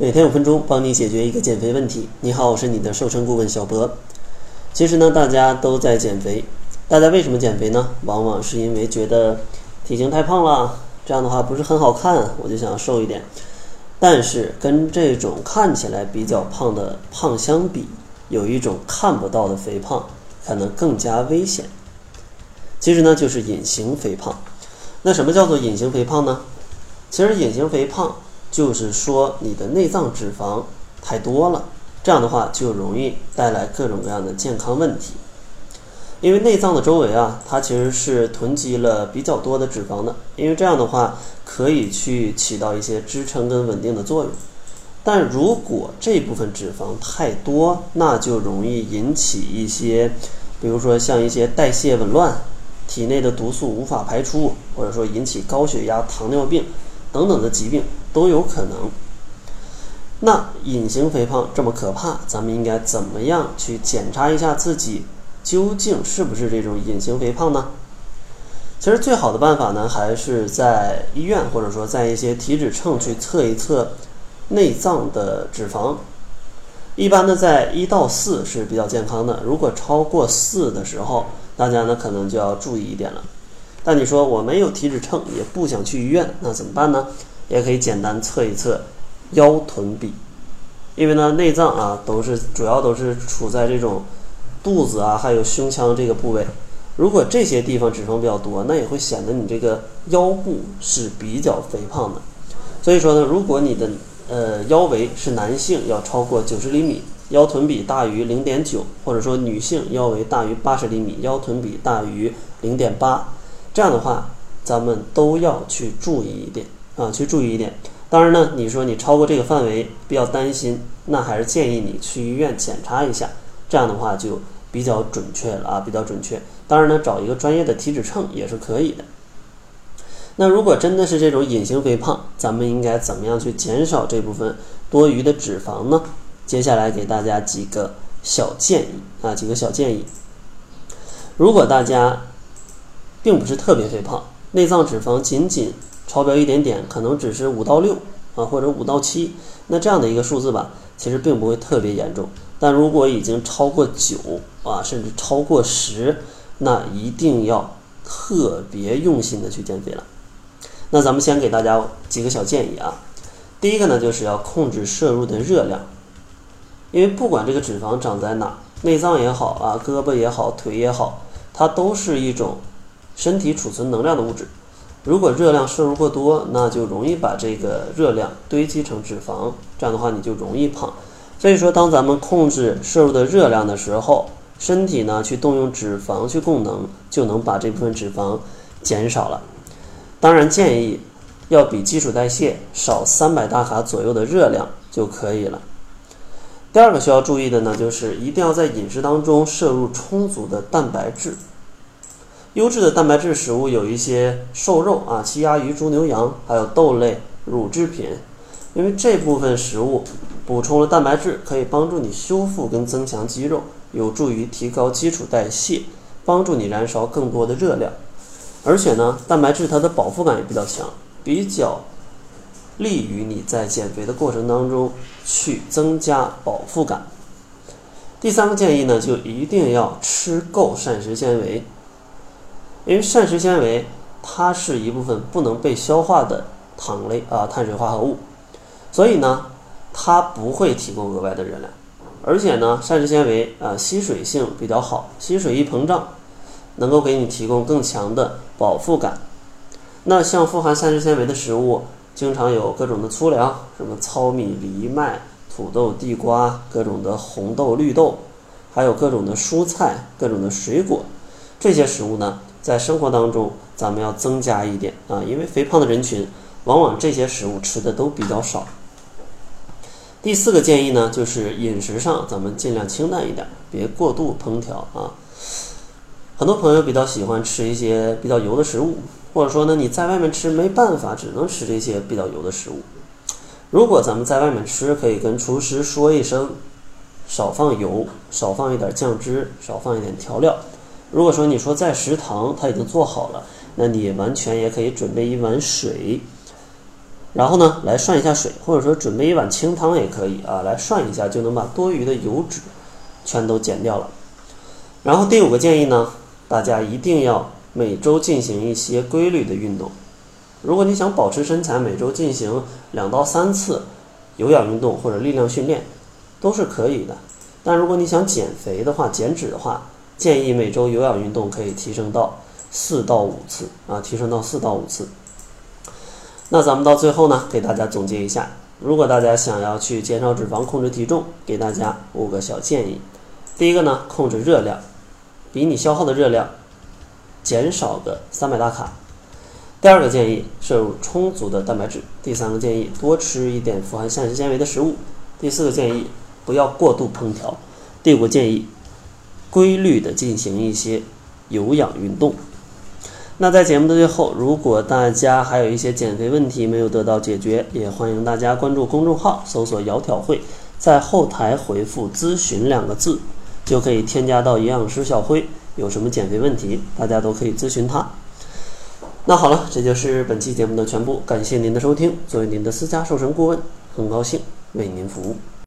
每天五分钟，帮你解决一个减肥问题。你好，我是你的瘦身顾问小博。其实呢，大家都在减肥，大家为什么减肥呢？往往是因为觉得体型太胖了，这样的话不是很好看，我就想要瘦一点。但是跟这种看起来比较胖的胖相比，有一种看不到的肥胖，可能更加危险。其实呢，就是隐形肥胖。那什么叫做隐形肥胖呢？其实隐形肥胖。就是说，你的内脏脂肪太多了，这样的话就容易带来各种各样的健康问题。因为内脏的周围啊，它其实是囤积了比较多的脂肪的，因为这样的话可以去起到一些支撑跟稳定的作用。但如果这部分脂肪太多，那就容易引起一些，比如说像一些代谢紊乱、体内的毒素无法排出，或者说引起高血压、糖尿病等等的疾病。都有可能。那隐形肥胖这么可怕，咱们应该怎么样去检查一下自己究竟是不是这种隐形肥胖呢？其实最好的办法呢，还是在医院或者说在一些体脂秤去测一测内脏的脂肪。一般呢，在一到四是比较健康的。如果超过四的时候，大家呢可能就要注意一点了。但你说我没有体脂秤，也不想去医院，那怎么办呢？也可以简单测一测腰臀比，因为呢内脏啊都是主要都是处在这种肚子啊还有胸腔这个部位，如果这些地方脂肪比较多，那也会显得你这个腰部是比较肥胖的。所以说呢，如果你的呃腰围是男性要超过九十厘米，腰臀比大于零点九，或者说女性腰围大于八十厘米，腰臀比大于零点八，这样的话咱们都要去注意一点。啊，去注意一点。当然呢，你说你超过这个范围比较担心，那还是建议你去医院检查一下，这样的话就比较准确了啊，比较准确。当然呢，找一个专业的体脂秤也是可以的。那如果真的是这种隐形肥胖，咱们应该怎么样去减少这部分多余的脂肪呢？接下来给大家几个小建议啊，几个小建议。如果大家并不是特别肥胖，内脏脂肪仅仅超标一点点，可能只是五到六啊，或者五到七，那这样的一个数字吧，其实并不会特别严重。但如果已经超过九啊，甚至超过十，那一定要特别用心的去减肥了。那咱们先给大家几个小建议啊。第一个呢，就是要控制摄入的热量，因为不管这个脂肪长在哪，内脏也好啊，胳膊也好，腿也好，它都是一种身体储存能量的物质。如果热量摄入过多，那就容易把这个热量堆积成脂肪，这样的话你就容易胖。所以说，当咱们控制摄入的热量的时候，身体呢去动用脂肪去供能，就能把这部分脂肪减少了。当然，建议要比基础代谢少三百大卡左右的热量就可以了。第二个需要注意的呢，就是一定要在饮食当中摄入充足的蛋白质。优质的蛋白质食物有一些瘦肉啊，鸡鸭鱼猪牛羊，还有豆类、乳制品，因为这部分食物补充了蛋白质，可以帮助你修复跟增强肌肉，有助于提高基础代谢，帮助你燃烧更多的热量。而且呢，蛋白质它的饱腹感也比较强，比较利于你在减肥的过程当中去增加饱腹感。第三个建议呢，就一定要吃够膳食纤维。因为膳食纤维它是一部分不能被消化的糖类啊碳水化合物，所以呢它不会提供额外的热量，而且呢膳食纤维啊吸水性比较好，吸水一膨胀，能够给你提供更强的饱腹感。那像富含膳食纤维的食物，经常有各种的粗粮，什么糙米、藜麦、土豆、地瓜，各种的红豆、绿豆，还有各种的蔬菜、各种的水果，这些食物呢。在生活当中，咱们要增加一点啊，因为肥胖的人群往往这些食物吃的都比较少。第四个建议呢，就是饮食上咱们尽量清淡一点，别过度烹调啊。很多朋友比较喜欢吃一些比较油的食物，或者说呢你在外面吃没办法，只能吃这些比较油的食物。如果咱们在外面吃，可以跟厨师说一声，少放油，少放一点酱汁，少放一点调料。如果说你说在食堂他已经做好了，那你完全也可以准备一碗水，然后呢，来涮一下水，或者说准备一碗清汤也可以啊，来涮一下就能把多余的油脂全都减掉了。然后第五个建议呢，大家一定要每周进行一些规律的运动。如果你想保持身材，每周进行两到三次有氧运动或者力量训练都是可以的。但如果你想减肥的话，减脂的话，建议每周有氧运动可以提升到四到五次啊，提升到四到五次。那咱们到最后呢，给大家总结一下，如果大家想要去减少脂肪、控制体重，给大家五个小建议。第一个呢，控制热量，比你消耗的热量减少个三百大卡。第二个建议，摄入充足的蛋白质。第三个建议，多吃一点富含膳食纤维的食物。第四个建议，不要过度烹调。第五个建议，规律的进行一些有氧运动。那在节目的最后，如果大家还有一些减肥问题没有得到解决，也欢迎大家关注公众号，搜索“窈窕会”，在后台回复“咨询”两个字，就可以添加到营养师小辉。有什么减肥问题，大家都可以咨询他。那好了，这就是本期节目的全部，感谢您的收听。作为您的私家瘦身顾问，很高兴为您服务。